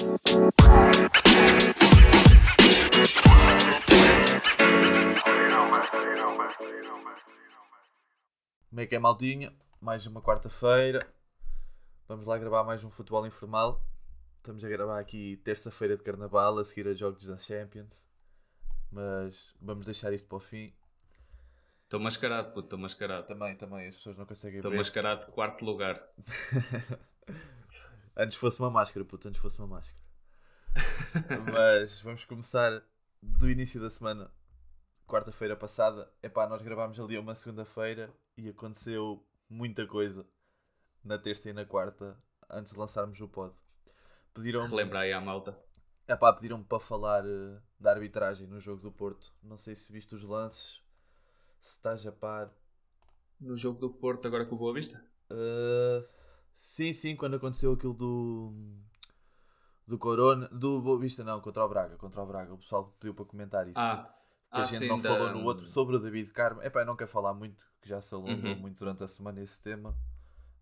Como é que é, maldinha? Mais uma quarta-feira. Vamos lá gravar mais um futebol informal. Estamos a gravar aqui terça-feira de carnaval, a seguir a jogos da Champions. Mas vamos deixar isto para o fim. Estou mascarado, puto, estou mascarado. Também, também, as pessoas não conseguem Estou ver. mascarado de quarto lugar. Antes fosse uma máscara, puto, antes fosse uma máscara. Mas vamos começar do início da semana, quarta-feira passada. Epá, nós gravámos ali uma segunda-feira e aconteceu muita coisa na terça e na quarta, antes de lançarmos o pod. Pediram Relembra aí à malta. Epá, pediram-me para falar eh, da arbitragem no jogo do Porto. Não sei se viste os lances, se estás a par. No jogo do Porto, agora com o Boa Vista? Uh, sim, sim, quando aconteceu aquilo do do Corona, do Boa Vista não, contra o Braga, contra o Braga, o pessoal pediu para comentar isso. Ah, que a ah, gente sim, não da- falou no outro sobre o David Carmo. Epá, eu não quero falar muito, que já se alongou Uhum. muito durante a semana esse tema,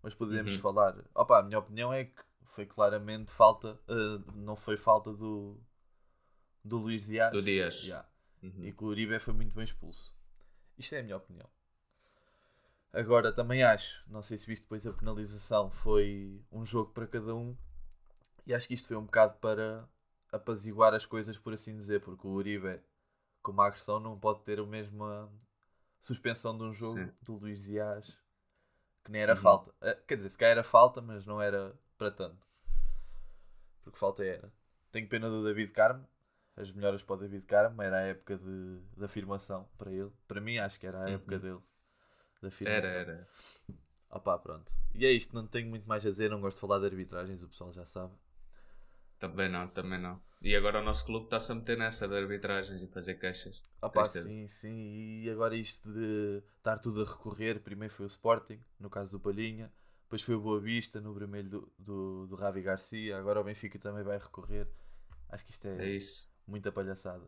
mas podemos Uhum. falar. Opa, a minha opinião é que foi claramente falta, uh, não foi falta do do Luís Dias. Do Dias. Yeah. Uhum. E que o Uribe foi muito bem expulso. Isto é a minha opinião. Agora, também acho, não sei se viste depois a penalização, foi um jogo para cada um. E acho que isto foi um bocado para apaziguar as coisas, por assim dizer, porque o Uribe, com uma agressão, não pode ter a mesma suspensão de um jogo Sim. do Luís Dias, que nem era Uhum. falta. Eh, Quer dizer, se calhar era falta, mas não era para tanto. Porque falta era. Tenho pena do David Carmo, as melhoras para o David Carmo, era a época de, de afirmação para ele. Para mim, acho que era a Uhum. época dele. Afirmação. Era, era. Opá, pronto. E é isto, não tenho muito mais a dizer, não gosto de falar de arbitragens, o pessoal já sabe. Também não, também não. E agora o nosso clube está-se a meter nessa de arbitragens e fazer queixas. Opá, sim, sim. E agora isto de estar tudo a recorrer, primeiro foi o Sporting, no caso do Palhinha, depois foi o Boa Vista, no vermelho do, do, do Ravi Garcia, agora o Benfica também vai recorrer. Acho que isto é, É isso. muita palhaçada.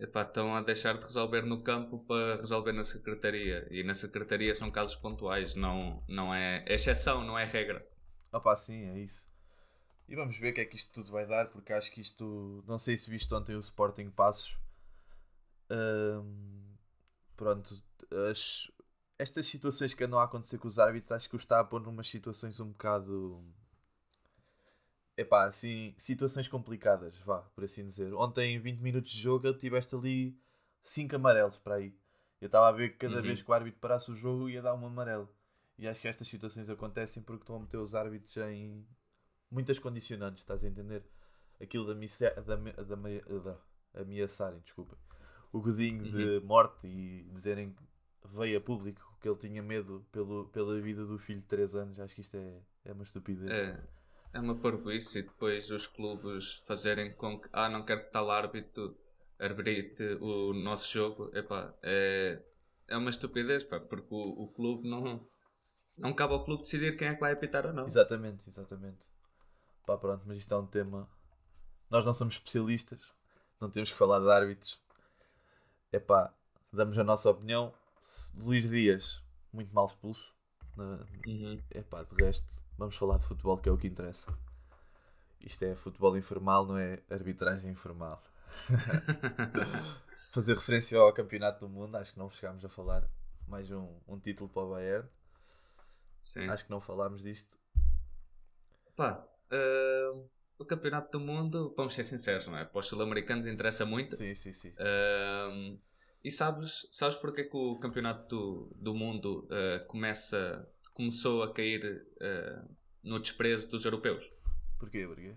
Epá, estão a deixar de resolver no campo para resolver na secretaria. E na secretaria são casos pontuais, não, não é, é exceção, não é regra. Opá, sim, é isso. E vamos ver o que é que isto tudo vai dar, porque acho que isto. Não sei se viste ontem o Sporting Passos. Pronto, as- estas situações que andam a acontecer com os árbitros, acho que os está a pôr numas situações um bocado. Epá, assim, situações complicadas, vá, por assim dizer. Ontem, em 20 minutos de jogo, ele tiveste ali 5 amarelos para aí. Eu estava a ver que cada Uhum. vez que o árbitro parasse o jogo ia dar um amarelo. E acho que estas situações acontecem porque estão a meter os árbitros em muitas condicionantes, estás a entender? Aquilo de, ameaçarem, desculpa, o godinho de morte e dizerem que veio a público que ele tinha medo pelo, pela vida do filho de 3 anos. Acho que isto é, é uma estupidez. É, é uma parvoíce e depois os clubes fazerem com que, ah, não quero que tal árbitro arbitre o nosso jogo. Epá, é, é uma estupidez, pá, porque o, o clube não, não cabe ao clube decidir quem é que vai apitar ou não. Exatamente, exatamente. Pá, pronto, mas isto é um tema. Nós não somos especialistas, não temos que falar de árbitros. É pá, damos a nossa opinião. Luís Dias, muito mal expulso. Na- Uhum. Epá, de resto, vamos falar de futebol, que é o que interessa. Isto é futebol informal, não é arbitragem informal. Fazer referência ao Campeonato do Mundo, acho que não chegámos a falar. Mais um, um título para o Bayern. Sim. Acho que não falámos disto. Pá, ah, o Campeonato do Mundo, vamos ser sinceros, não é? Para os sul-americanos interessa muito. Sim, sim, sim. Ahm, e sabes, sabes porque é que o campeonato do, do mundo ah, começa, começou a cair ah, no desprezo dos europeus? Porquê, porquê?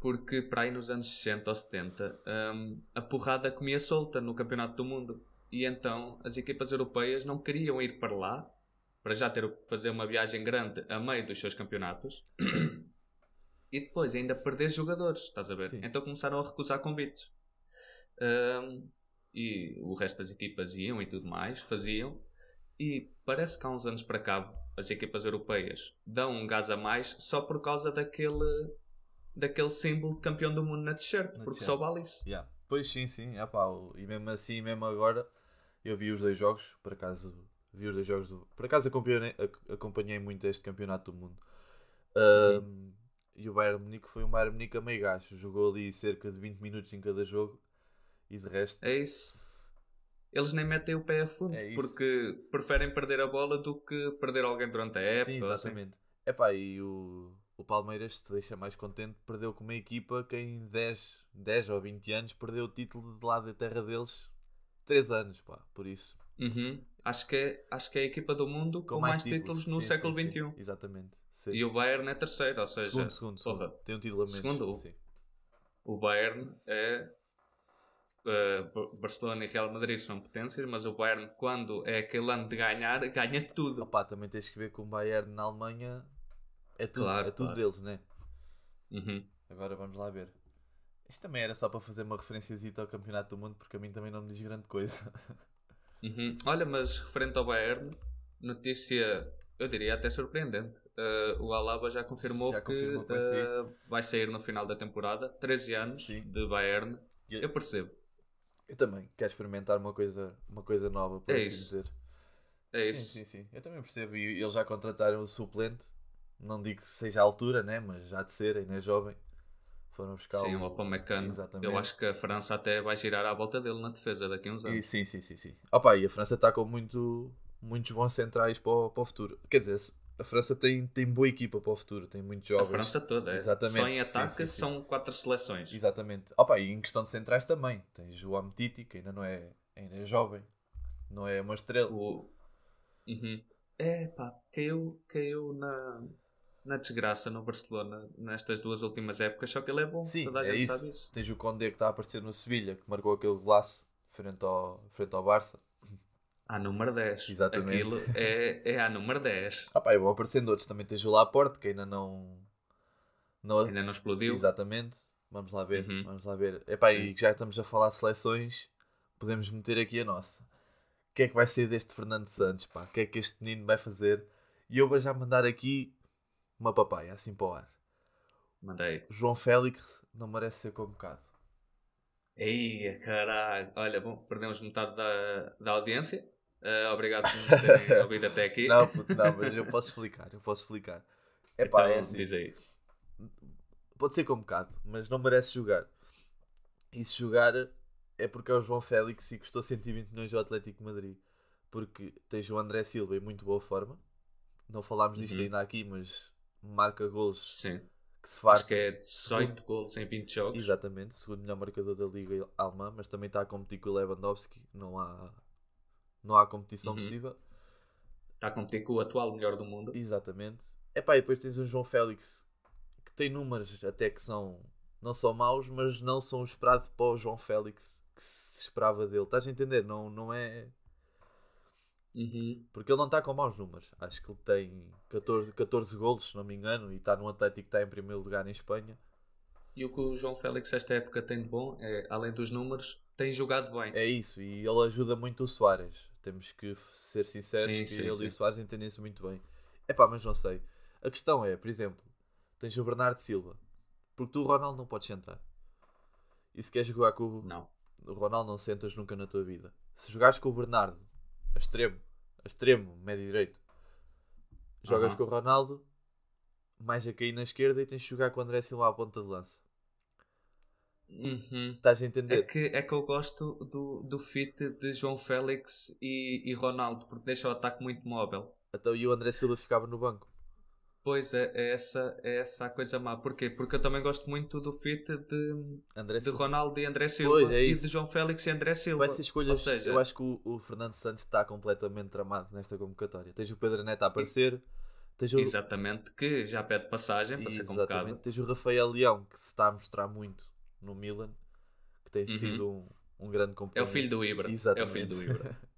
Porque para aí nos anos 60 ou 70 ahm, a porrada comia solta no campeonato do mundo. E então as equipas europeias não queriam ir para lá para já ter que fazer uma viagem grande a meio dos seus campeonatos e depois ainda perder jogadores, estás a ver? Sim. Então começaram a recusar convites. Ahm, e o resto das equipas iam e tudo mais, faziam. E parece que há uns anos para cá as equipas europeias dão um gás a mais só por causa daquele, daquele símbolo de campeão do mundo na t-shirt, porque só vale isso. Yeah. Pois sim, sim. Ah, pá, e mesmo assim, mesmo agora, eu vi os dois jogos, por acaso, vi os dois jogos do... Por acaso acompanhei, ac- acompanhei muito este campeonato do mundo. Ahm, E o Bayern Munique foi um Bayern Munique a meio gajo. Jogou ali cerca de 20 minutos em cada jogo e de resto. É isso. Eles nem metem o pé a fundo É porque preferem perder a bola do que perder alguém durante a época. Sim, ou assim. exatamente. Epá, e o, o Palmeiras te deixa mais contente, perdeu com uma equipa que em 10, 10 ou 20 anos perdeu o título de lá da terra deles 3 anos, pá, por isso. Uhum. Acho, que é, acho que é a equipa do mundo com, mais, títulos, no Sim, século sim, XXI. sim, Exatamente. E o Bayern é terceiro, ou seja, segundo, segundo, segundo. Tem um título a menos. Segundo? Sim. o Bayern é. Eh, Bar- Barcelona e Real Madrid são potências, mas o Bayern, quando é aquele ano de ganhar, ganha tudo. Opa, também tens que ver que o Bayern na Alemanha é tudo, Claro, é tudo claro. deles, né? Uhum. Agora vamos lá ver. Isto também era só para fazer uma referenciazita ao Campeonato do Mundo, porque a mim também não me diz grande coisa. Uhum. Olha, mas referente ao Bayern, notícia, eu diria até surpreendente. Eh, o Alaba já confirmou Já que, confirmou que vai sair. eh, vai sair no final da temporada. 13 anos Sim. de Bayern. Eu percebo. Eu também quero experimentar uma coisa, uma coisa nova, por É assim isso. dizer. É sim, isso. sim, sim. Eu também percebo. E eles já contrataram o suplente. Não digo que seja a altura, né? Mas já de ser, ainda é jovem. Foram buscar Sim, o... o Upamecano. Exatamente. Eu acho que a França até vai girar à volta dele na defesa daqui a uns E, anos. sim, sim, sim, sim. Opa, e a França está com muito, muitos bons centrais para o, para o futuro. Quer dizer, se- a França tem, tem boa equipa para o futuro, tem muitos A jovens. França toda, é. Exatamente. Só em Sim, ataque sim, sim. são quatro seleções. Exatamente. Opa, e em questão de centrais também. Tens o Ametiti, que ainda não é, ainda é jovem, não é uma estrela. O... Uhum. É pá, caiu, caiu na, na desgraça no Barcelona nestas duas últimas épocas, só que ele é bom, Sim, toda a é gente isso. sabe isso. Tens o Condé que está a aparecer no Sevilha, que marcou aquele golaço frente ao, frente ao Barça. A número 10. Exatamente. Aquilo é, é a número 10. Ah pá, e vão aparecendo outros. Também tens o Laporte, que ainda não... não Ainda não explodiu. Exatamente. Vamos lá ver. Uhum. Vamos lá ver. Epá, Sim. e que já estamos a falar de seleções, podemos meter aqui a nossa. O que é que vai ser deste Fernando Santos? Pá? O que é que este menino vai fazer? E eu vou já mandar aqui uma papaya, assim para o ar. Mandei. João Félix não merece ser convocado. Ei, caralho. Olha, bom, perdemos metade da, da audiência. Eh, obrigado por nos terem ouvido até aqui. Não, puto, não, mas eu posso explicar. Eu posso explicar. Epá, então, é assim. diz aí. pode ser convocado, mas não merece jogar. E se jogar é porque é o João Félix e custou 120 milhões ao Atlético de Madrid. Porque tens o André Silva em muito boa forma. Não falámos disto Uhum. ainda aqui, mas marca golos Sim. que se Acho farta. que é 18 gols em 20 jogos. Exatamente, segundo melhor marcador da Liga Alemã, mas também está a competir com o Lewandowski. Não há, não há competição Uhum. possível. Está a competir com o atual melhor do mundo. Exatamente. Epá, e depois tens o João Félix que tem números até que são não são maus, mas não são o esperado para o João Félix que se esperava dele. Estás a entender? Não, não é. Uhum. Porque ele não está com maus números. Acho que ele tem 14, 14 golos, se não me engano, e está no Atlético que está em primeiro lugar em Espanha. E o que o João Félix esta época tem de bom é, além dos números, tem jogado bem. É isso, e ele ajuda muito o Soares. Temos que ser sinceros Sim, que sim, ele sim. e o Soares entendem-se muito bem. Epá, mas não sei. A questão é, por exemplo, tens o Bernardo Silva. Porque tu o Ronaldo não podes sentar. E se queres jogar com o, Não. o Ronaldo não sentas nunca na tua vida. Se jogares com o Bernardo, a extremo, a extremo, médio direito, jogas com o Ronaldo, mais a cair na esquerda e tens de jogar com o André Silva à ponta de lança. Uhum. Estás a É entender? que, é que eu gosto do, do fit de João Félix e, e Ronaldo, porque deixa o ataque muito móvel. Então e o André Silva ficava no banco. Pois é, é essa, é essa a coisa má. Porquê? Porque eu também gosto muito do fit de, André de Silva. Ronaldo e André Silva Pois, é e de João Félix e André Silva. Vai ser escolhas. Ou seja, eu acho que o, o Fernando Santos está completamente tramado nesta convocatória. Tens o Pedro Neto a aparecer. O, exatamente, que já pede passagem para ser convocado. exatamente, tens o Rafael Leão, que se está a mostrar muito no Milan, que tem Uhum. sido um, um grande É companheiro. o filho do Ibra. É o Exatamente. filho do Ibra.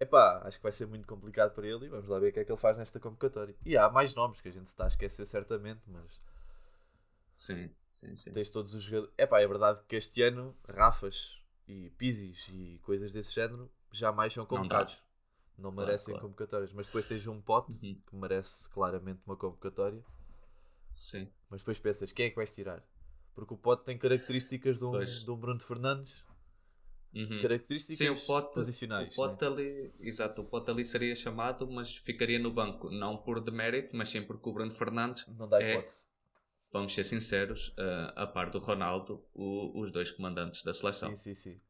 Epá, acho que vai ser muito complicado para ele e vamos lá ver o que é que ele faz nesta convocatória. E há mais nomes que a gente se está a esquecer certamente, mas Sim, sim, sim. tens todos os jogadores. Epá, é verdade que este ano Rafas e Pizis e coisas desse género jamais são Não convocados. Não, Claro, merecem claro. convocatórias. Mas depois tens um pote Uhum. que merece claramente uma convocatória. Sim. Mas depois pensas, quem é que vais tirar? Porque o pote tem características de um, Pois. de um Bruno Fernandes, Uhum. características Sim, o pote, posicionais. o pote né? ali, exato, o pote ali seria chamado, mas ficaria no banco, não por demérito, mas sim porque o Bruno Fernandes Não dá é- hipótese. vamos ser sinceros, uh, a par do Ronaldo, o, os dois comandantes da seleção. Sim, sim, sim.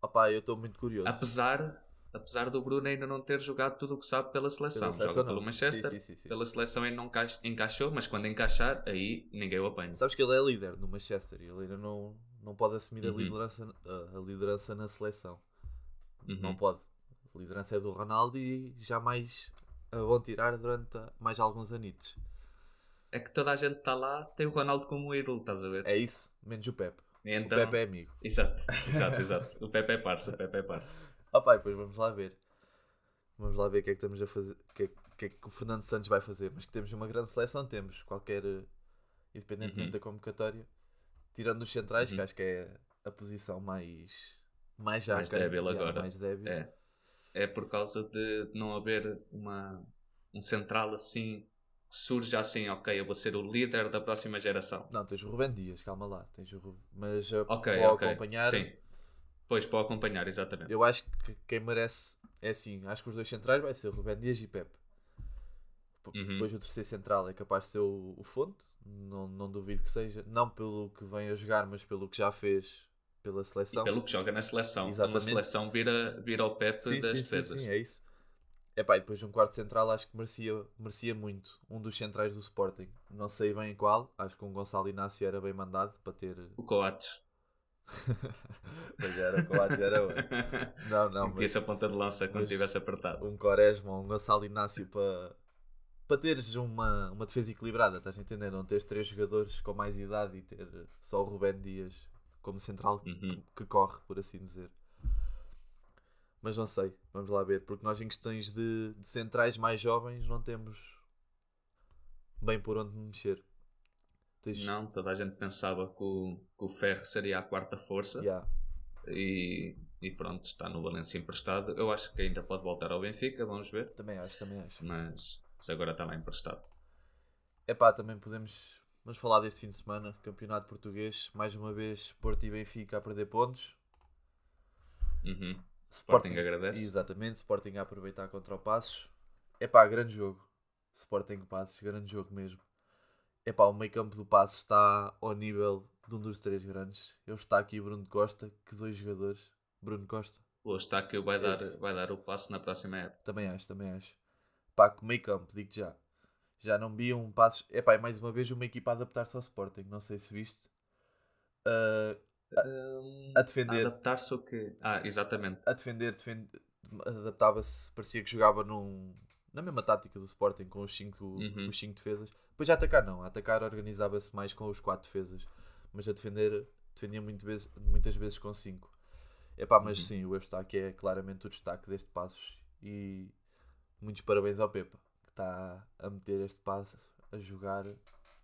Opa, eu estou muito curioso. Apesar, apesar do Bruno ainda não ter jogado tudo o que sabe pela seleção. Pela seleção Joga não. pelo Manchester, Sim, sim, sim, pela seleção ainda não enca- encaixou, mas quando encaixar, aí ninguém o apanha. Sabes que ele é líder no Manchester e ele ainda não, não pode assumir a, Uhum. liderança, a, a liderança na seleção. Uhum. Não pode. A liderança é do Ronaldo e jamais a vão tirar durante mais alguns anitos. É que toda a gente está lá, tem o Ronaldo como ídolo, estás a ver? É isso, menos o Pepe. Então, O Pepe é amigo. Exato, exato, exato. O Pepe é parça, o Pepe é parça. Opa, e depois vamos lá ver. Vamos lá ver o que é que estamos a fazer. O que é, que é que o Fernando Santos vai fazer. Mas que temos uma grande seleção, temos. Qualquer. eh, Independentemente Uhum. da convocatória. Tirando os centrais, que Uhum. acho que é a posição mais. Mais já Mais quem- débil agora. Mais débil. É. É por causa de não haver uma, um central assim que surja assim, ok, eu vou ser o líder da próxima geração. Não, tens o Rubén Dias, calma lá. Tens o Mas uh, Ok, para o ok. acompanhar, Sim. Pois, para acompanhar, exatamente. eu acho que quem merece é assim. Acho que os dois centrais vai ser o Rubén Dias e Pepe. Uhum. Depois o terceiro central é capaz de ser o, o Fonte. Não, não duvido que seja. Não pelo que vem a jogar, mas pelo que já fez pela E seleção. pelo que joga na seleção. Uma Exatamente. seleção vira, vira o Pepe sim, das sim, sim, sim, é isso. Epá, e depois um quarto central acho que merecia, merecia muito. Um dos centrais do Sporting. Não sei bem qual. Acho que um Gonçalo Inácio era bem mandado para ter. O Coates. Mas era, quase era bem. Não, não, mas ponta de lança quando mas- tivesse apertado. um Quaresma ou um Gonçalo Inácio para, para teres uma, uma defesa equilibrada, estás a entender? Não teres três jogadores com mais idade e ter só o Rubén Dias como central Uhum. que, que corre, por assim dizer. Mas não sei, vamos lá ver, porque nós em questões de, de centrais mais jovens não temos bem por onde mexer. Tens, Não, toda a gente pensava que o, que o Ferro seria a quarta força. Yeah. E, e pronto, está no Valência emprestado. Eu acho que ainda pode voltar ao Benfica, vamos ver. Também acho, também acho. Mas se agora está lá emprestado. Epá, também podemos vamos falar deste fim de semana, Campeonato Português, mais uma vez Porto e Benfica a perder pontos. Uhum. Sporting agradece. Exatamente, Sporting a aproveitar contra o Passos. Epá, grande jogo. Sporting Passos, grande jogo mesmo. Epá, o meio campo do Passos está ao nível de um dos três grandes. Eu está aqui Bruno Costa, que dois jogadores. Bruno Costa, O Eustáquio vai dar, Isso. vai dar o passo na próxima época. também acho, também acho. Pá, que meio campo, digo já. Já não vi um Passos. Epá, e mais uma vez uma equipa a adaptar-se ao Sporting, não sei se viste. Ah, Hum, a defender. Adaptar-se o quê? Ah, exatamente. a defender, defend... adaptava-se, parecia que jogava num... na mesma tática do Sporting, com os 5 Uhum. os cinco defesas. Depois a atacar não, a atacar organizava-se mais com os 4 defesas, mas a defender defendia muito vezes, muitas vezes com 5. Epá, mas Uhum. sim, o Eustáquio é claramente o destaque deste Passos e muitos parabéns ao Pepa, que está a meter este passo, a jogar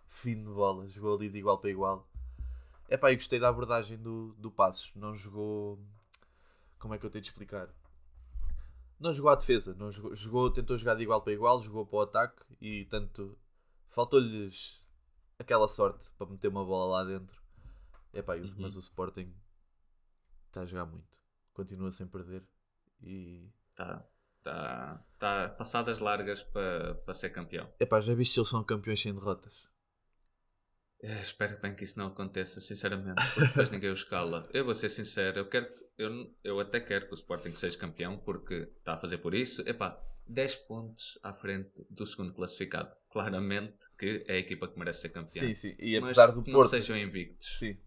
fino de bola, jogou ali de igual para igual. Epá, e gostei da abordagem do, do Passos, não jogou... Como é que eu tenho de explicar? Não jogou à defesa, não jogou, jogou- tentou jogar de igual para igual, jogou para o ataque e tanto faltou-lhes aquela sorte para meter uma bola lá dentro. Epá, o- Uhum. mas o Sporting está a jogar muito, continua sem perder e Está tá, tá passadas largas para para ser campeão. epá, já viste se eles são campeões sem derrotas? Eh, espero bem que isso não aconteça, sinceramente, porque depois ninguém o escala. Eu vou ser sincero, eu, quero, eu, eu até quero que o Sporting seja campeão, porque está a fazer por isso. Epá, 10 pontos à frente do segundo classificado. Claramente que é a equipa que merece ser campeã. Sim, sim, e Mas apesar do que não Porto, sejam invictos. sim,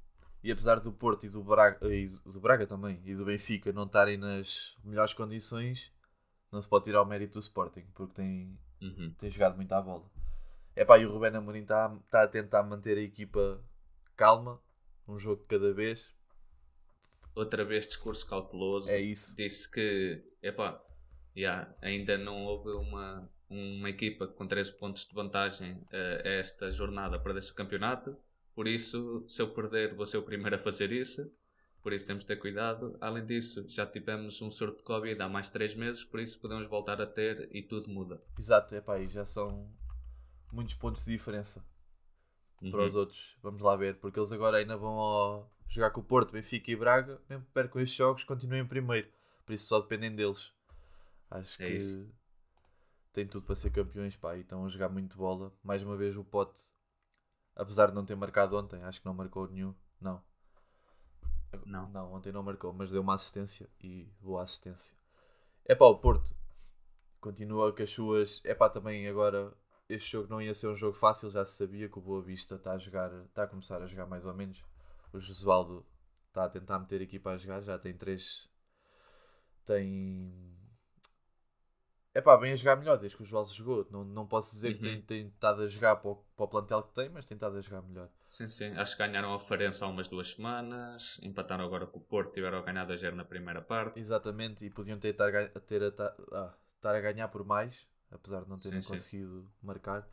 e apesar do Porto e do Braga, e do Braga também e do Benfica não estarem nas melhores condições, não se pode tirar o mérito do Sporting, porque tem, Uhum. tem jogado muito à bola. É pá, e o Rubén Amorim está tá a tentar manter a equipa calma, um jogo de cada vez. Outra vez discurso cauteloso. É isso. Disse que, epá, yeah, ainda não houve uma, uma equipa com 13 pontos de vantagem eh, a esta jornada para desse campeonato. Por isso, se eu perder, vou ser o primeiro a fazer isso. Por isso temos de ter cuidado. Além disso, já tivemos um surto de Covid há mais de 3 meses, por isso podemos voltar a ter e tudo muda. Exato, é pá, e já são muitos pontos de diferença para Uhum. os outros. Vamos lá ver, porque eles agora ainda vão ao- jogar com o Porto, Benfica e Braga. Mesmo que percam estes jogos, continuem em primeiro. Por isso só dependem deles. Acho É que isso. Têm tudo para ser campeões, pá, e estão a jogar muito bola. Mais uma vez o Pote Apesar de não ter marcado ontem, acho que não marcou nenhum. Não. Não. Não, ontem não marcou, mas deu uma assistência e boa assistência. É pá, o Porto continua com as suas. É pá, também agora este jogo não ia ser um jogo fácil, já se sabia que o Boa Vista está a jogar, está a começar a jogar mais ou menos. O Josualdo está a tentar meter equipa a jogar, já tem três. Tem. É pá, bem a jogar melhor desde que o Josualdo jogou. Não, não posso dizer que tem, Uhum. tem estado a jogar para o, para o plantel que tem, mas tem estado a jogar melhor. Sim, sim. Acho que ganharam a Farense há umas duas semanas. Empataram agora com o Porto. Tiveram a ganhar 2-0 na primeira parte. Exatamente, e podiam ter, estar, a- ter a, ta- ah, estar a ganhar por mais, apesar de não terem Sim, sim. conseguido marcar.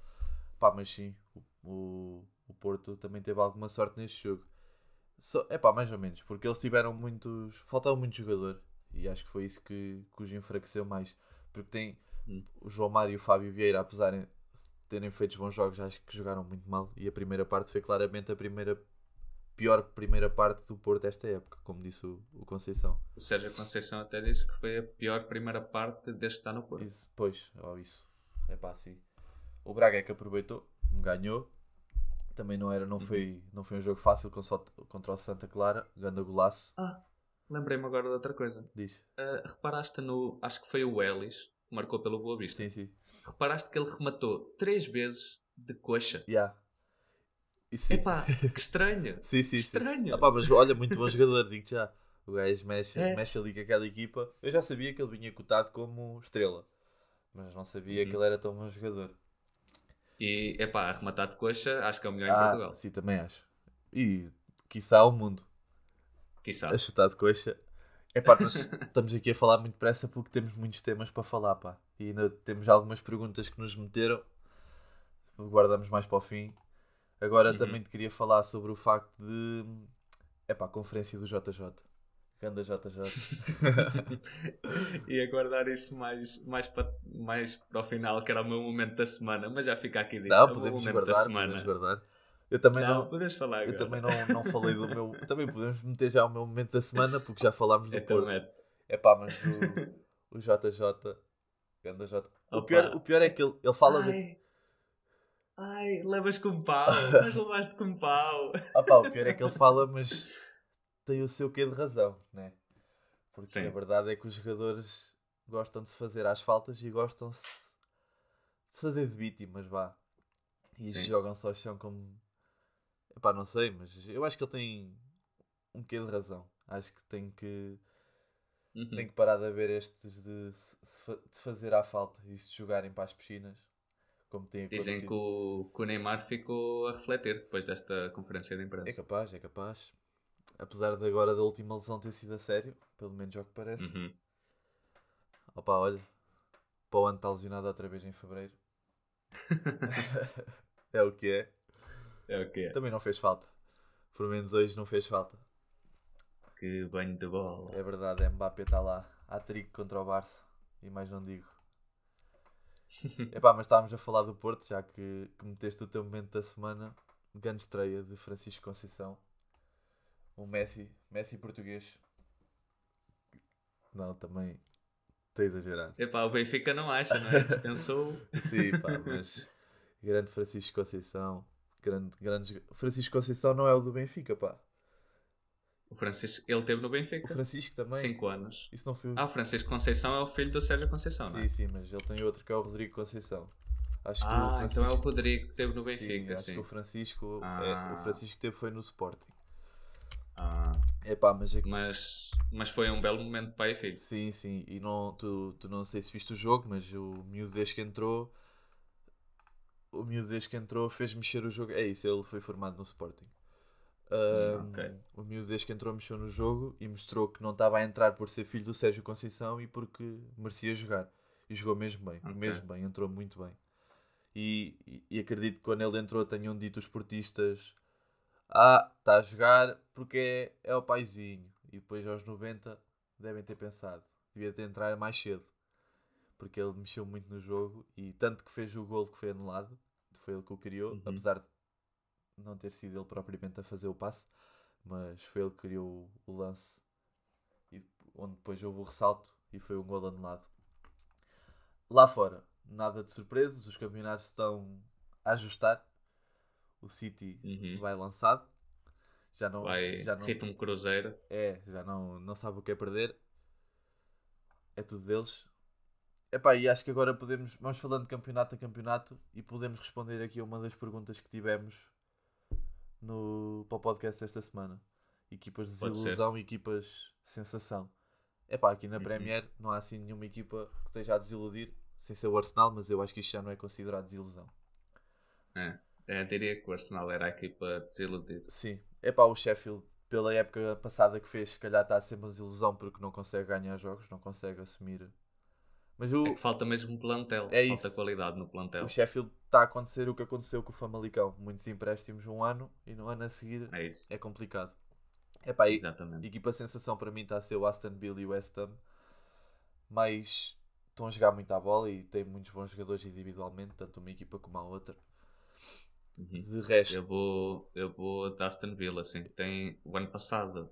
Pá, mas sim, o, o, Porto também teve alguma sorte neste jogo. Só, é pá, mais ou menos, porque eles tiveram muitos. Faltava muito jogador, e acho que foi isso que, que os enfraqueceu mais. Porque tem Hum. o João Mário e o Fábio Vieira, apesar de terem feito bons jogos, acho que jogaram muito mal. E a primeira parte foi claramente a primeira pior primeira parte do Porto esta época, como disse o, o Conceição. O Sérgio Conceição até disse que foi a pior primeira parte desde que está no Porto. Isso, pois, ó, isso. É pá, sim. O Braga é que aproveitou, ganhou. Também não, era, não, foi, não foi um jogo fácil contra o Santa Clara. Ganda golaço. Ah, lembrei-me agora de outra coisa. Diz. Ah, reparaste no. Acho que foi o Ellis que marcou pelo Boa Vista. Sim, sim. Reparaste que ele rematou três vezes de coxa. Yeah. E sim. Epá, que estranho. sim, sim, que sim. estranho. Ah, pá, mas olha, muito bom jogador, digo já. O gajo mexe, É. mexe ali com aquela equipa. Eu já sabia que ele vinha cotado como estrela. Mas não sabia Uhum. que ele era tão bom jogador. E, epá, arrematar de coxa, acho que é o melhor em Ah, Portugal. sim, também acho. E, quiçá, o mundo. Quiçá. a chutar de coxa. É pá, nós estamos aqui a falar muito depressa porque temos muitos temas para falar, pá. E ainda temos algumas perguntas que nos meteram. Guardamos mais para o fim. Agora Uhum. também te queria falar sobre o facto de. É pá, a conferência do JJ. Ganda JJ. Ia guardar isso mais, mais, para, mais para o final, que era o meu momento da semana, mas já fica aqui dito. Não, é podemos guardar, podemos guardar. Eu também não, não. falar Eu agora. também não, não falei do meu. Também podemos meter já o meu momento da semana porque já falámos do Então, Porto. É pá, mas o, o JJ. Ganda J. O pior, o pior é que ele, ele fala de Ai, ai, levas com pau, mas levaste com pau. Ah pá, o pior é que ele fala, mas tem o seu quê de razão, né? Porque Sim. a verdade é que os jogadores gostam de se fazer às faltas e gostam -se de se fazer de vítimas, vá. E Sim. jogam-se ao chão como. Epá, não sei, mas eu acho que ele tem um quê de razão. Acho que tem que, Uhum. tem que parar de haver estes de de fazer à falta e se jogarem para as piscinas, como tem acontecido. Dizem que o, que o Neymar ficou a refletir depois desta conferência de É imprensa. capaz, é capaz. Apesar de agora da última lesão ter sido a sério, pelo menos é o que parece. Uhum. Opa, olha, para o ano está lesionado outra vez em fevereiro. é o que é. É o que é. Também não fez falta. Por menos hoje não fez falta. Que banho de bola. É verdade, Mbappé está lá. Há trigo contra o Barça. E mais não digo. Epá, mas estávamos a falar do Porto, já que, que meteste o teu momento da semana. Grande estreia de Francisco Conceição. O Messi, Messi português. Não, também estou a exagerar. Epá, o Benfica não acha, não é? Dispensou. Sim, pá, mas grande Francisco Conceição. Grande, grande... Francisco Conceição não é o do Benfica, pá. O Francisco, ele teve no O Benfica. Francisco também. 5 anos. Isso não foi o... Ah, o Francisco Conceição é o filho do Sérgio Conceição, não é? Sim, sim, mas ele tem outro que é o Rodrigo Conceição. Acho que o Ah, Francisco... então é o Rodrigo que teve no Sim, Benfica, acho sim. que o Francisco, é, Ah. o Francisco teve foi no Sporting. Ah, É pá, mas é que... mas, mas foi um belo momento de pai e filho. Sim, sim, e não, tu, tu não sei se viste o jogo, mas o miúdo desde que entrou, o miúdo desde que entrou fez mexer o jogo. É isso, ele foi formado no Sporting. Ahm, ok. O miúdo desde que entrou mexeu no jogo e mostrou que não estava a entrar por ser filho do Sérgio Conceição e porque merecia jogar. E jogou mesmo bem, Ok. mesmo bem, entrou muito bem. E, e, e acredito que quando ele entrou tenham dito os portistas Ah, está a jogar porque é, é o paizinho. E depois aos 90 devem ter pensado, devia ter entrado mais cedo. Porque ele mexeu muito no jogo e tanto que fez o gol que foi anulado, foi ele que o criou, Uhum. apesar de não ter sido ele propriamente a fazer o passe, mas foi ele que criou o, lance, e, onde depois houve o ressalto e foi um gol anulado. Lá fora, nada de surpresas, os campeonatos estão a ajustar. o City Uhum. vai lançado. Já não, Vai já não, ritmo cruzeiro. é, já não, não sabe o que é perder. É tudo deles. Epá, e acho que agora podemos, vamos falando de campeonato a campeonato e podemos responder aqui a uma das perguntas que tivemos no, para o podcast esta semana. Equipas de desilusão e equipas sensação. Epá, aqui na Uhum. Premier não há assim nenhuma equipa que esteja a desiludir, sem ser o Arsenal, mas eu acho que isto já não é considerado desilusão. É. É, diria que o Arsenal era a equipa desiludida. Sim, epá, o Sheffield, pela época passada que fez, se calhar está a ser uma desilusão porque não consegue ganhar jogos, não consegue assumir. Mas o, É que falta mesmo plantel. É falta isso. qualidade no plantel. o Sheffield está a acontecer o que aconteceu com o Famalicão. Muitos empréstimos um ano e no ano a seguir É isso. é complicado. Epá, e, Exatamente. equipa sensação para mim está a ser o Aston Villa e o West Ham. Mas estão a jogar muito à bola e têm muitos bons jogadores individualmente, tanto uma equipa como a outra. Uhum. De resto, Eu vou, eu vou de Aston Villa, assim. Tem o ano passado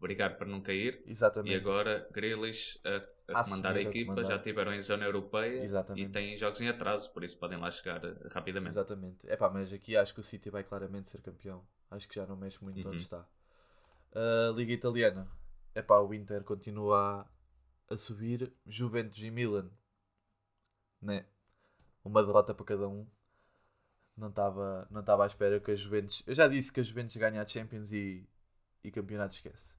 brigar para não cair exatamente. e agora Grealish a, a A equipa. comandar. Já tiveram em zona europeia Exatamente. e têm jogos em atraso, por isso podem lá chegar eh, rapidamente. Exatamente. Epá, mas aqui acho que o City vai claramente ser campeão. Acho que já não mexe muito Uhum. onde está. A Liga Italiana. Epá, o Inter continua a, a subir. Juventus e Milan. Né? Uma derrota para cada um. Não estava não estava à espera que a Juventus... Eu já disse que a Juventus ganha a Champions e, e campeonato esquece.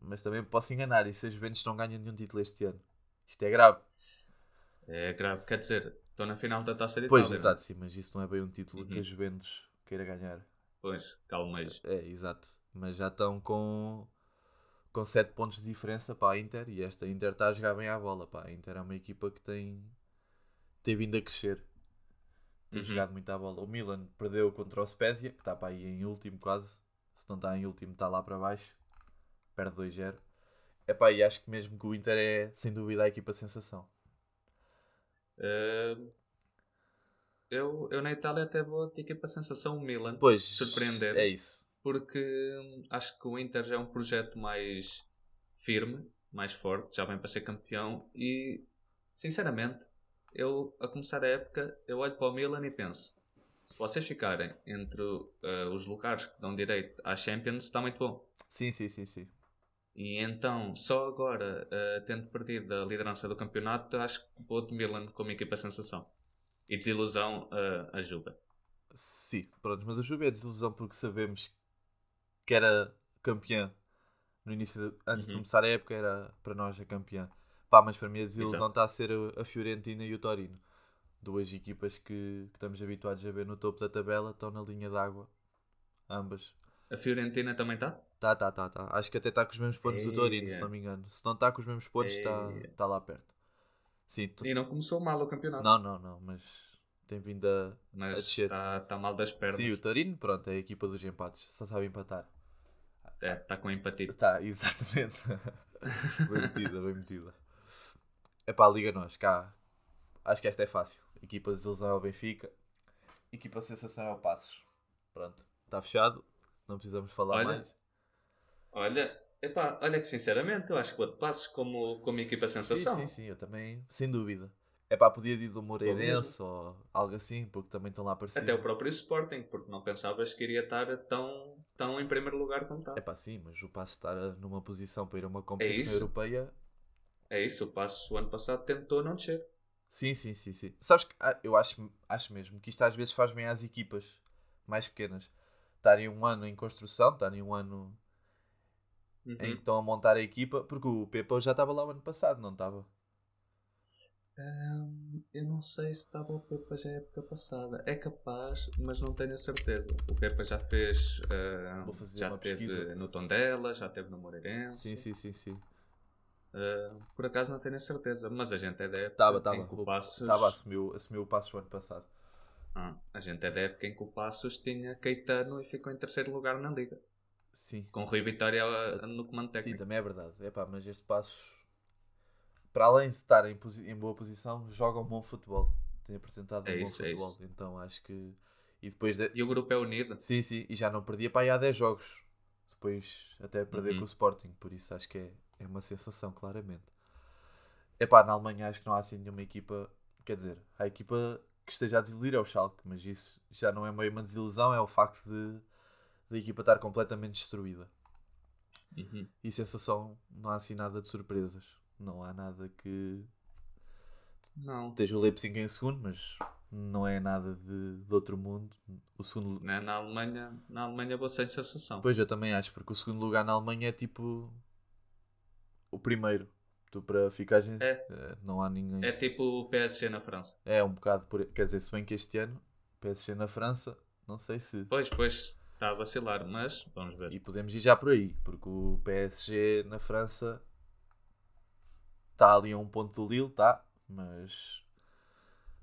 Mas também posso enganar. E se a Juventus não ganha nenhum título este ano? Isto é grave. É grave. Quer dizer, estou na final da taça de Pois, Itália. exato, sim. Mas isso não é bem um título que Uhum. a Juventus queira ganhar. Pois, calmeiros. É, exato. Mas já estão com, com 7 pontos de diferença para a Inter e esta Inter está a jogar bem à bola. Pá. A Inter é uma equipa que tem, tem vindo a crescer. Tem Uhum. jogado muito à bola. O Milan perdeu contra o Spezia, que está para aí em último quase. Se não está em último, está lá para baixo. Perde 2-0. Epá, e acho que mesmo que o Inter é, sem dúvida, a equipa sensação. Eu, eu na Itália até vou de equipa sensação o Milan. Pois, Surpreender. é isso. porque hum, acho que o Inter já é um projeto mais firme, mais forte, já vem para ser campeão e sinceramente eu a começar a época eu olho para o Milan e penso se vocês ficarem entre uh, os lugares que dão direito à Champions está muito bom Sim, sim, sim, sim. E então só agora uh, tendo perdido a liderança do campeonato acho que vou de Milan como equipa sensação e desilusão uh, a Juve Sim, pronto, mas a Juve é desilusão porque sabemos que era campeã no início, de- antes de Uhum. começar a época, era para nós a campeã. Pá, mas para mim a desilusão está a ser a- a Fiorentina e o Torino. Duas equipas que, que estamos habituados a ver no topo da tabela, estão na linha d'água. Ambas. a Fiorentina também está? Tá, tá, tá, tá. Acho que até está com os mesmos pontos do Torino, se Eia. não me engano. Se não está com os mesmos pontos, está está lá perto. Sim, tu- e não começou mal o campeonato não, não, não, mas tem vindo a, a mas descer. está tá mal das pernas. Sim, o Torino, pronto, é a equipa dos empates. Só sabe empatar. É, está com empatite. Está, exatamente. bem metida, bem metida. É pá, liga nós, cá. Acho que esta é fácil. Equipa de desilusão é o Benfica. Equipa de sensação é o Passos. Pronto, está fechado. Não precisamos falar Olha, mais. Olha, epá, olha que sinceramente eu acho que o de Passos como, como equipa sensação. Sim, sim, sim, eu também, sem dúvida. É pá, podia ir do Moreirense ou algo assim, porque também estão lá para cima. Até o próprio Sporting, porque não pensavas que iria estar tão, tão em primeiro lugar como está. É pá, sim, mas o Passo estar numa posição para ir a uma competição isso. europeia. É isso, o Passos o ano passado tentou não descer. Sim, sim, sim, sim. Sabes que ah, eu acho, acho mesmo que isto às vezes faz bem às equipas mais pequenas. Estarem um ano em construção, estarem um ano Uhum. em que estão a montar a equipa, porque o Pepa já estava lá o ano passado, não estava? Hum, eu não sei se estava o Pepa já a época passada. É capaz, mas não tenho a certeza. O Pepa já fez. Vou fazer já teve pesquisa. no Tondela, já teve no Moreirense. Sim, sim, sim, sim. Hum, por acaso não tenho a certeza, mas a gente é da época Estava, em estava. que o Passos. Estava, assumiu, assumiu o passo o ano passado. Ah, a gente é da época em que o Passos tinha Caetano e ficou em terceiro lugar na Liga. Sim. Com o Rui Vitória a- no comando Sim, técnico. também é verdade. Epá, mas este passo, para além de estar em, em boa posição, joga um bom futebol. Tem apresentado um É bom isso, é futebol. isso. Então acho que. E depois. de- E o grupo é unido. Sim, sim, e já não perdia para aí há 10 jogos. Depois até perder Uhum. com o Sporting, por isso acho que é, é uma sensação, claramente. Epá, na Alemanha acho que não há assim nenhuma equipa. Quer dizer, há equipa que esteja a desiludir é o Schalke, mas isso já não é meio uma desilusão, é o facto de da equipa estar completamente destruída. Uhum. E sensação, não há assim nada de surpresas. Não há nada que. Não. Esteja o Leipzig em segundo, mas não é nada de, de outro mundo. O segundo. Né? Na Alemanha, na Alemanha vou sem sensação. Pois eu também acho, porque o segundo lugar na Alemanha é tipo. O primeiro. Tu para ficar. É. Não há ninguém. É tipo o PSG na França. É um bocado por. Quer dizer, se bem que este ano, PSG na França, não sei se. Pois, pois. Está a vacilar, mas vamos ver. E podemos ir já por aí, porque o PSG na França está ali a um ponto do Lille, tá, mas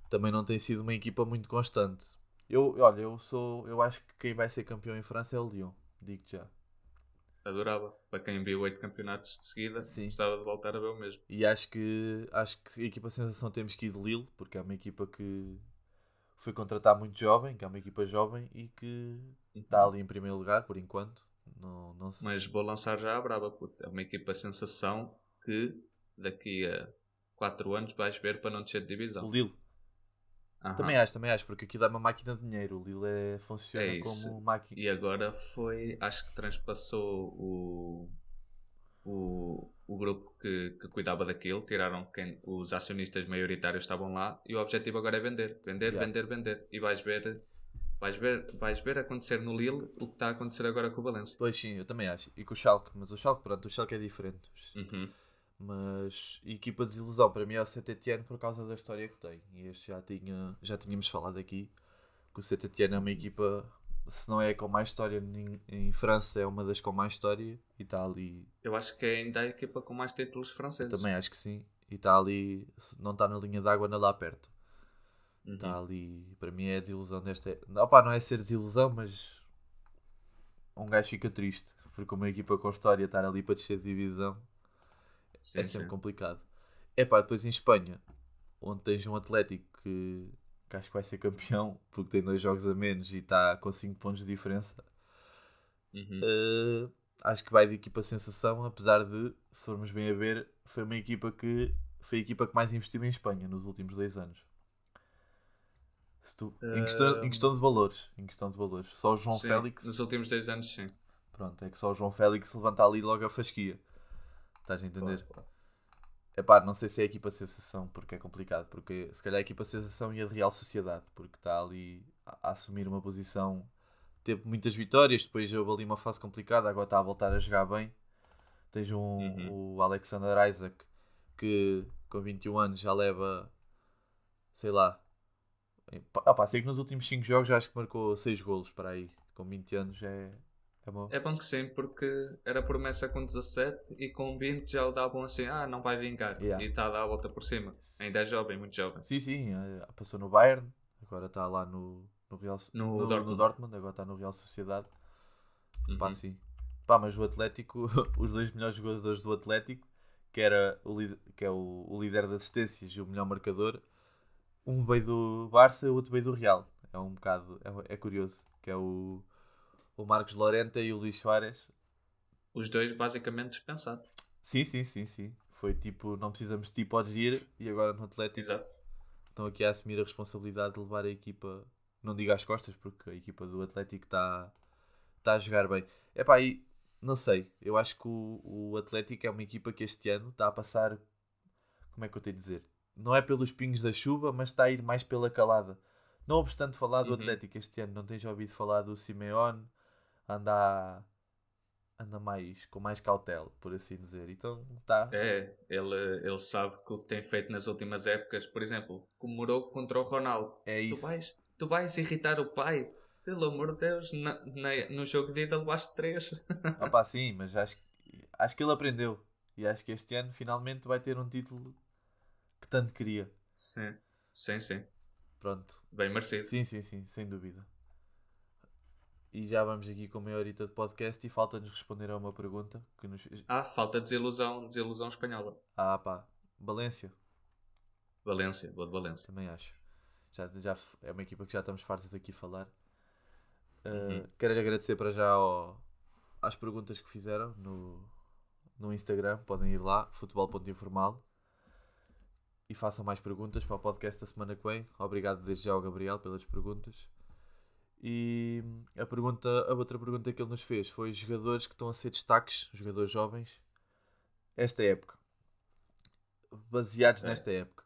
também não tem sido uma equipa muito constante. Eu, olha, eu sou, eu acho que quem vai ser campeão em França é o Lyon, digo já. Adorava. Para quem viu oito campeonatos de seguida, Sim. gostava de voltar a ver o mesmo. E acho que acho que a equipa sensação temos que ir de Lille, porque é uma equipa que foi contratar muito jovem, que é uma equipa jovem e que está ali em primeiro lugar por enquanto. Não, não se- Mas vou lançar já a braba, puto. É uma equipa sensação que daqui a 4 anos vais ver para não descer de divisão. O Lille. Aham. Também acho, também acho, porque aquilo é uma máquina de dinheiro. O Lille é, funciona É como máquina. E agora foi, acho que transpassou o, o, o grupo que, que cuidava daquilo, tiraram quem, os acionistas maioritários estavam lá e o objetivo agora é vender, vender, Yeah. vender, vender. E vais ver, vais ver, vais ver acontecer no Lille o que está a acontecer agora com o Valência. Pois sim, eu também acho. E com o Schalke, mas o Schalke, pronto, o Schalke é diferente. Uhum. Mas equipa de desilusão para mim é o Saint-Etienne por causa da história que tem. E este já, tinha, já tínhamos falado aqui que o Saint-Etienne é uma equipa, se não é com mais história em, em França, é uma das com mais história e está ali. Eu acho que é ainda a equipa com mais títulos franceses. Também acho que sim. E está ali, não está na linha d'água, anda lá perto. Uhum. Está ali, para mim é a desilusão desta. Opa, não é ser desilusão, mas um gajo fica triste. Porque uma equipa com história estar ali para descer de divisão Sim, é sempre sim. complicado. É pá, depois em Espanha, onde tens um Atlético que, que acho que vai ser campeão, porque tem dois jogos a menos e está com 5 pontos de diferença. Uhum. eh, acho que vai de equipa sensação, apesar de, se formos bem a ver, foi uma equipa que foi a equipa que mais investiu em Espanha nos últimos dois anos. Se tu- em, questão, em questão de valores, em questão de valores, só o João Sim, Félix, Nos últimos dois anos, sim. pronto, é que só o João Félix levanta ali logo a fasquia. Estás a entender? Claro. Epá, não sei se é a equipa sensação, porque é complicado. Porque se calhar a equipa sensação e a de Real Sociedade, porque está ali a, a assumir uma posição. Teve muitas vitórias, depois houve ali uma fase complicada, agora está a voltar a jogar bem. Tens um, Uhum. o Alexander Isaac que com 21 anos já leva, sei lá. Ah, pá, sei que nos últimos 5 jogos já acho que marcou 6 golos para aí. Com 20 anos é, é uma... É bom que sim, porque era promessa com 17 e com 20 já o davam assim, ah, não vai vingar. Yeah. E está a dar a volta por cima. Ainda é jovem, muito jovem. Sim, sim, eh, passou no Bayern, agora está lá no, no Real No no, Dortmund. no Dortmund, agora está no Real Sociedade. Pá, Uhum. sim. Pá, mas o Atlético, os dois melhores jogadores do Atlético, que, era o, que é o, o líder de assistências e o melhor marcador, um veio do Barça, o outro veio do Real. É um bocado, é, é curioso, que é o, o Marcos Lorenta e o Luís Soares. Os dois basicamente dispensados. Sim, sim, sim, sim. Foi tipo, não precisamos de ti, podes ir, e agora no Atlético Exato. estão aqui a assumir a responsabilidade de levar a equipa, não digo às costas, porque a equipa do Atlético está tá a jogar bem. É pá, e não sei, eu acho que o, o Atlético é uma equipa que este ano está a passar, como é que eu tenho de dizer? Não é pelos pingos da chuva, mas está a ir mais pela calada. Não obstante falar do Uhum. Atlético este ano, não tens ouvido falar do Simeone, anda, anda mais, com mais cautela, por assim dizer. Então está. É, ele, ele sabe que o que tem feito nas últimas épocas, por exemplo, comemorou contra o Ronaldo. É Tu isso. vais, tu vais irritar o pai? Pelo amor de Deus, na, na- no jogo de ida levaste três. Ah pá, sim, mas acho, que- acho que ele aprendeu. E acho que este ano finalmente vai ter um título tanto queria. Sim, sim, sim. Pronto. Bem merecido. Sim, sim, sim, sem dúvida. E já vamos aqui com meia horita de podcast e falta-nos responder a uma pergunta que nos. Ah, falta desilusão, desilusão espanhola. Ah pá, Valência, Valência, vou de Valência. também acho. Já, já é uma equipa que já estamos fartos de aqui falar. Uh, Uhum. Quero agradecer para já ao- às perguntas que fizeram no, no Instagram. Podem ir lá, futebol.informal. e façam mais perguntas para o podcast da semana que vem. Obrigado desde já ao Gabriel pelas perguntas. E a, pergunta, a outra pergunta que ele nos fez foi jogadores que estão a ser destaques, jogadores jovens, esta época. Baseados é. nesta época.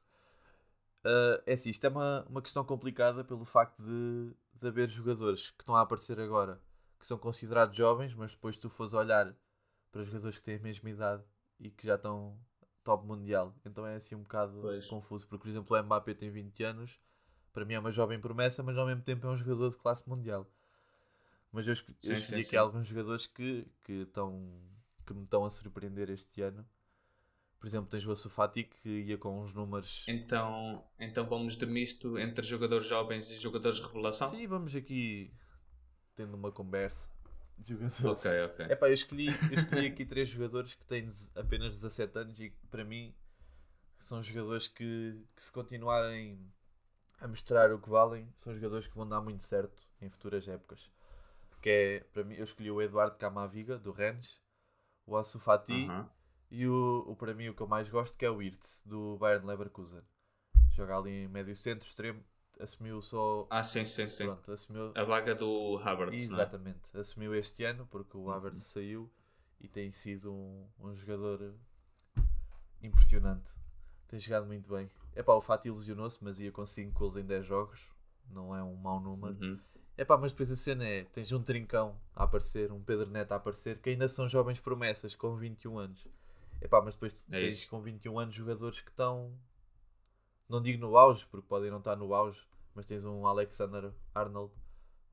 Uh, é assim, isto é uma, uma questão complicada pelo facto de, de haver jogadores que estão a aparecer agora que são considerados jovens, mas depois tu fores olhar para jogadores que têm a mesma idade e que já estão top mundial. Então é assim um bocado pois. confuso, porque por exemplo o Mbappé tem 20 anos para mim é uma jovem promessa, mas ao mesmo tempo é um jogador de classe mundial. Mas eu, escolhi, sim, eu escolhi aqui sim. alguns jogadores que, que, estão, que me estão a surpreender este ano. Por exemplo, tens o Asufati que ia com uns números. Então, então vamos de misto entre jogadores jovens e jogadores de revelação? Sim, vamos aqui tendo uma conversa jogadores. Ok, ok. Epá, eu, escolhi, eu escolhi aqui três jogadores que têm apenas 17 anos e que para mim são jogadores que, que se continuarem a mostrar o que valem, são jogadores que vão dar muito certo em futuras épocas. Que é, para mim, eu escolhi o Eduardo Camaviga, do Rennes, o Ansu Fati e o, o, para mim, o que eu mais gosto, que é o Irtz, do Bayern Leverkusen. Joga ali em médio centro, extremo, assumiu só. Ah, sim, sim, sim. Pronto, assumiu... A vaga do Havertz. É? Exatamente, é? assumiu este ano, porque o Havertz uhum. saiu e tem sido um, um jogador impressionante. Tem jogado muito bem. É pá, o Fati ilusionou-se, mas ia com 5 gols em 10 jogos. Não é um mau número. Uhum. É pá, mas depois a cena é: tens um Trincão a aparecer, um Pedro Neto a aparecer, que ainda são jovens promessas, com 21 anos. É pá, mas depois é tens isso. com 21 anos jogadores que estão. Não digo no auge, porque podem não estar no auge, mas tens um Alexander Arnold,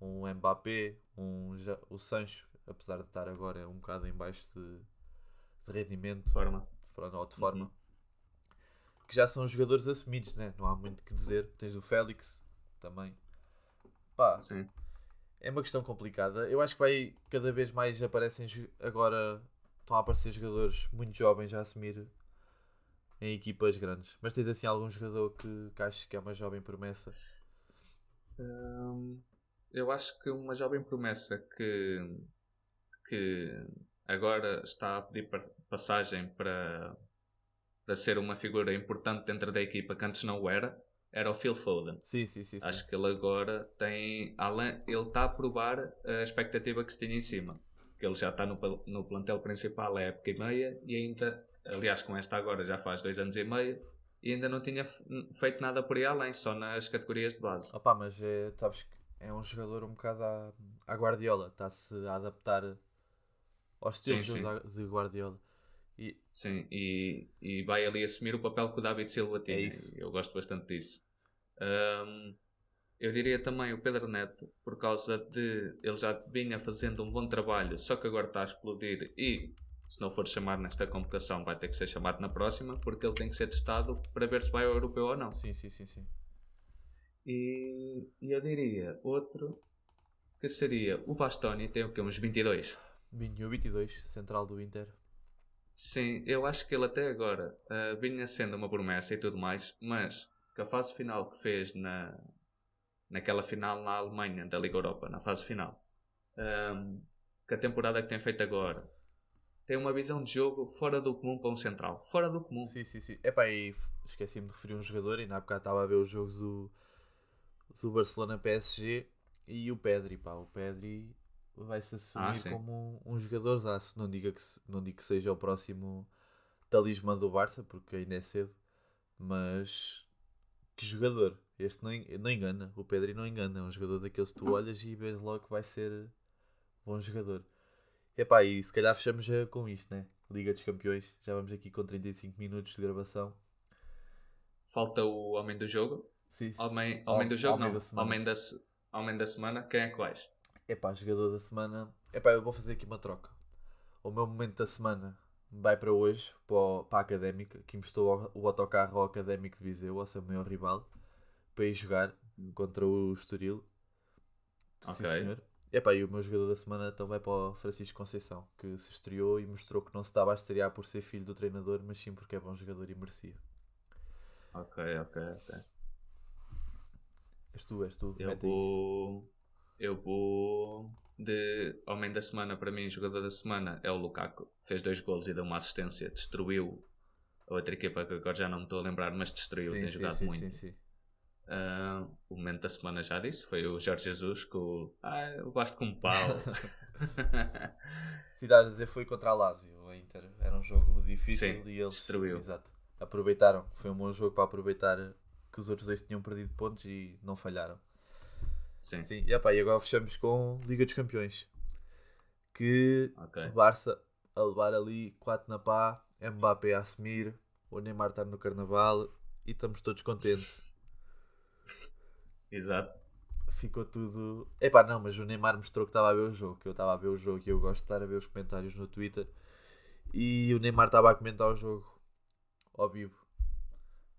um Mbappé, um o Sancho, apesar de estar agora um bocado em baixo de, de rendimento, forma. ou de forma. Uhum que já são jogadores assumidos, né? não há muito que dizer. Tens o Félix também. Pá, Sim. é uma questão complicada. Eu acho que vai cada vez mais aparecem agora estão a aparecer jogadores muito jovens a assumir em equipas grandes. Mas tens assim algum jogador que, que achas que é uma jovem promessa? Hum, eu acho que uma jovem promessa que, que agora está a pedir passagem para, para ser uma figura importante dentro da equipa que antes não era, era o Phil Foden. Sim, sim, sim. Acho sim. que ele agora tem. Além, ele está a provar a expectativa que se tinha em cima. Que ele já está no, no plantel principal há época e meia e ainda, aliás, com esta agora já faz dois anos e meio e ainda não tinha feito nada por aí além, só nas categorias de base. Opa, mas é, sabes que é um jogador um bocado à, à Guardiola, está-se a adaptar ao estilo sim, sim. de Guardiola. E... Sim, e, e vai ali assumir o papel que o David Silva tinha. É isso. Eu gosto bastante disso. Um, eu diria também o Pedro Neto, por causa de ele já vinha fazendo um bom trabalho, só que agora está a explodir e se não for chamado nesta convocação vai ter que ser chamado na próxima, porque ele tem que ser testado para ver se vai ao europeu ou não. Sim, sim, sim, sim. E, e eu diria outro que seria o Bastoni, tem o que? Uns 22? 21, 22, central do Inter. Sim, eu acho que ele até agora uh, vinha sendo uma promessa e tudo mais, mas que a fase final que fez na, naquela final na Alemanha da Liga Europa, na fase final, um, ehm, que a temporada que tem feito agora, tem uma visão de jogo fora do comum para um central. Fora do comum. Sim, sim, sim. Epá, e esqueci-me de referir um jogador e na época estava a ver o jogo do, do Barcelona PSG e o Pedri, pá. O Pedri vai-se assumir ah, como um, um jogador zaço. Não, diga que, não digo que seja o próximo talismã do Barça, porque ainda é cedo, mas que jogador. Este não, não engana, o Pedro não engana, é um jogador daqueles que tu olhas e vês logo que vai ser bom jogador. Epá, e se calhar fechamos já com isto, né? Liga dos Campeões, já vamos aqui com 35 minutos de gravação. Falta o Homem do Jogo. Sim, homem, homem do Jogo, homem não. Da homem, da, homem da Semana, quem é que vais? Epá, jogador da semana. Epá, eu vou fazer aqui uma troca. O meu momento da semana vai para hoje, para, para a Académica, que emprestou o autocarro ao Académico de Viseu, ao seu maior rival, para ir jogar contra o Estoril. Sim, okay. Senhor. Epá, e o meu jogador da semana então vai para o Francisco Conceição, que se estreou e mostrou que não se estava a estrear por ser filho do treinador, mas sim porque é bom jogador e merecia. Ok, ok, ok. És tu, és tu. Eu vou... Eu vou de homem da semana para mim, jogador da semana é o Lukaku. Fez dois gols e deu uma assistência, destruiu a outra equipa que agora já não me estou a lembrar, mas destruiu, sim, tem sim, jogado sim, muito. sim, sim. Ah, o momento da semana já disse, foi o Jorge Jesus com o. Ah, eu basto com um pau. Sim, estás a dizer foi contra a Lazio, a Inter. Era um jogo difícil Sim, e eles destruiu. Exato. aproveitaram. Foi um bom jogo para aproveitar que os outros dois tinham perdido pontos e não falharam. Sim, Sim, e, epá, e agora fechamos com Liga dos Campeões. Que ok. o Barça a levar ali 4 na pá, Mbappé a assumir, o Neymar está no carnaval e estamos todos contentes. Exato. Ficou tudo. Epá, não, mas o Neymar mostrou que estava a ver o jogo, que eu estava a ver o jogo e eu gosto de estar a ver os comentários no Twitter. E o Neymar estava a comentar o jogo ao vivo.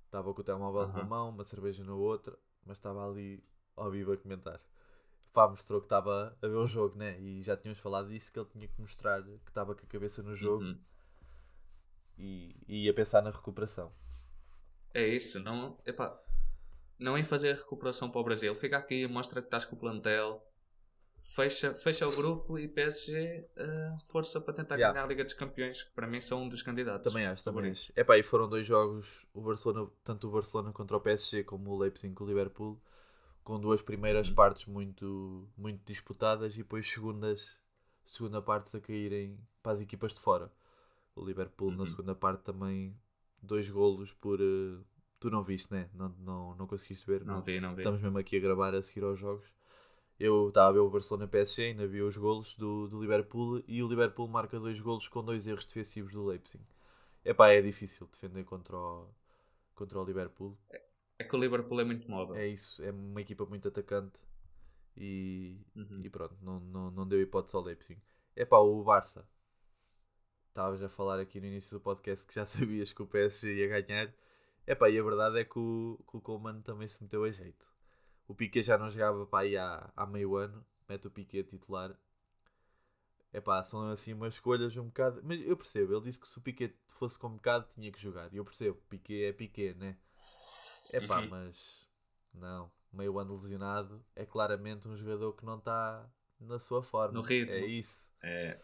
Estava com o telemóvel numa Aham. mão, uma cerveja na outra, mas estava ali ao vivo a comentar. Pá, mostrou que estava a ver o jogo, né? E já tínhamos falado disso, que ele tinha que mostrar que estava com a cabeça no jogo Uhum. e, e ia pensar na recuperação. É isso, não, epá, não em fazer a recuperação para o Brasil. Fica aqui, mostra que estás com o plantel, fecha, fecha o grupo e PSG ah, força para tentar Yeah. ganhar a Liga dos Campeões, que para mim são um dos candidatos. Também acho, também acho. Epá, e foram dois jogos, o Barcelona, tanto o Barcelona contra o PSG como o Leipzig com o Liverpool, com duas primeiras Uhum. partes muito, muito disputadas e depois segundas, segunda partes a caírem para as equipas de fora. O Liverpool na Uhum. segunda parte também dois golos por. eh, tu não viste, né? Não, não, não conseguiste ver? Não vi, não vi. Estamos mesmo aqui a gravar a seguir aos jogos. Eu estava a ver o Barcelona PSG, ainda vi os golos do, do Liverpool e o Liverpool marca dois golos com dois erros defensivos do Leipzig. Epá, é difícil defender contra o, contra o Liverpool. É que o Liverpool é muito móvel. É isso, é uma equipa muito atacante e, Uhum. e pronto, não, não, não deu hipótese ao Leipzig. Epá, o Barça. Estavas a falar aqui no início do podcast que já sabias que o PSG ia ganhar. Epá, e a verdade é que o, que o Coleman também se meteu a jeito. O Piquet já não jogava para aí há, há meio ano. Mete o Piquet a titular. Epá, são assim umas escolhas um bocado... Mas eu percebo, ele disse que se o Piquet fosse convocado tinha que jogar. E eu percebo, Piquet é Piquet, né? Epá, Uhum. mas... Não, meio ano lesionado é claramente um jogador que não está na sua forma. No ritmo. É isso. É,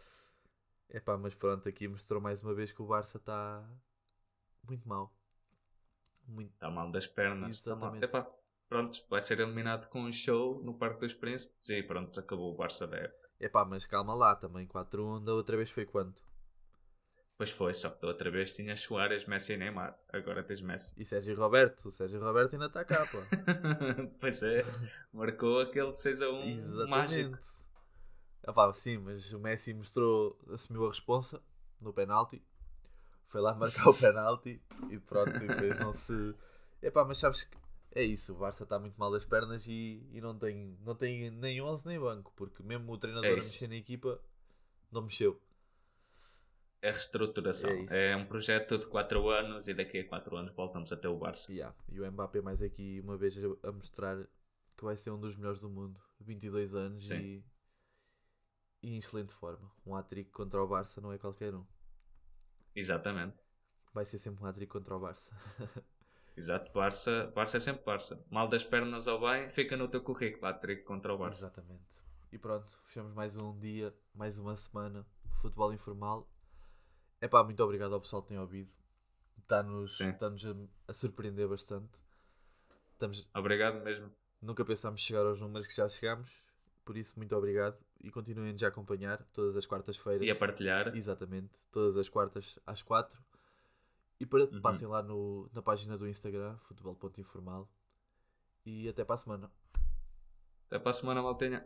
Epá, mas pronto, aqui mostrou mais uma vez que o Barça está muito mal. Muito. está mal das pernas. Está mal. Exatamente. Epá, pronto, vai ser eliminado com um show no Parque dos Príncipes e pronto, acabou o Barça da época. Epá, mas calma lá também. 4-1 da outra vez foi quanto? Pois foi, só que da outra vez tinha Soares, Messi e Neymar. Agora tens Messi. E Sérgio Roberto? O Sérgio Roberto ainda está cá, pô. pois é, marcou aquele 6 a 1 mágico. Exatamente. Epá, sim, mas o Messi mostrou, assumiu a responsa no penalti. Foi lá marcar o penalti e pronto, e depois não se. Epá, mas sabes que é isso, o Barça está muito mal das pernas e, e não, tem, não tem nem 11 nem banco, porque mesmo o treinador É a mexer na equipa não mexeu. É reestruturação. É. É, um projeto de 4 anos e daqui a 4 anos voltamos a ter o Barça. Yeah. E o Mbappé mais aqui uma vez a- mostrar que vai ser um dos melhores do mundo. 22 anos e, e em excelente forma. Um hat-trick contra o Barça não é qualquer um. Exatamente. Vai ser sempre um hat-trick contra o Barça. Exato, Barça, Barça é sempre Barça. Mal das pernas ao bem, fica no teu currículo, hat-trick contra o Barça. Exatamente. E pronto, fechamos mais um dia, mais uma semana. Futebol informal. É pá, muito obrigado ao pessoal que tem ouvido. Está-nos está-nos a, a surpreender bastante. Estamos, Obrigado mesmo. nunca pensámos chegar aos números que já chegamos. Por isso, muito obrigado. E continuem a acompanhar todas as quartas-feiras. E a partilhar. Exatamente, todas as quartas às quatro. E para, Uhum. passem lá no, na página do Instagram, futebol.informal. E até para a semana. Até para a semana, Maltenha.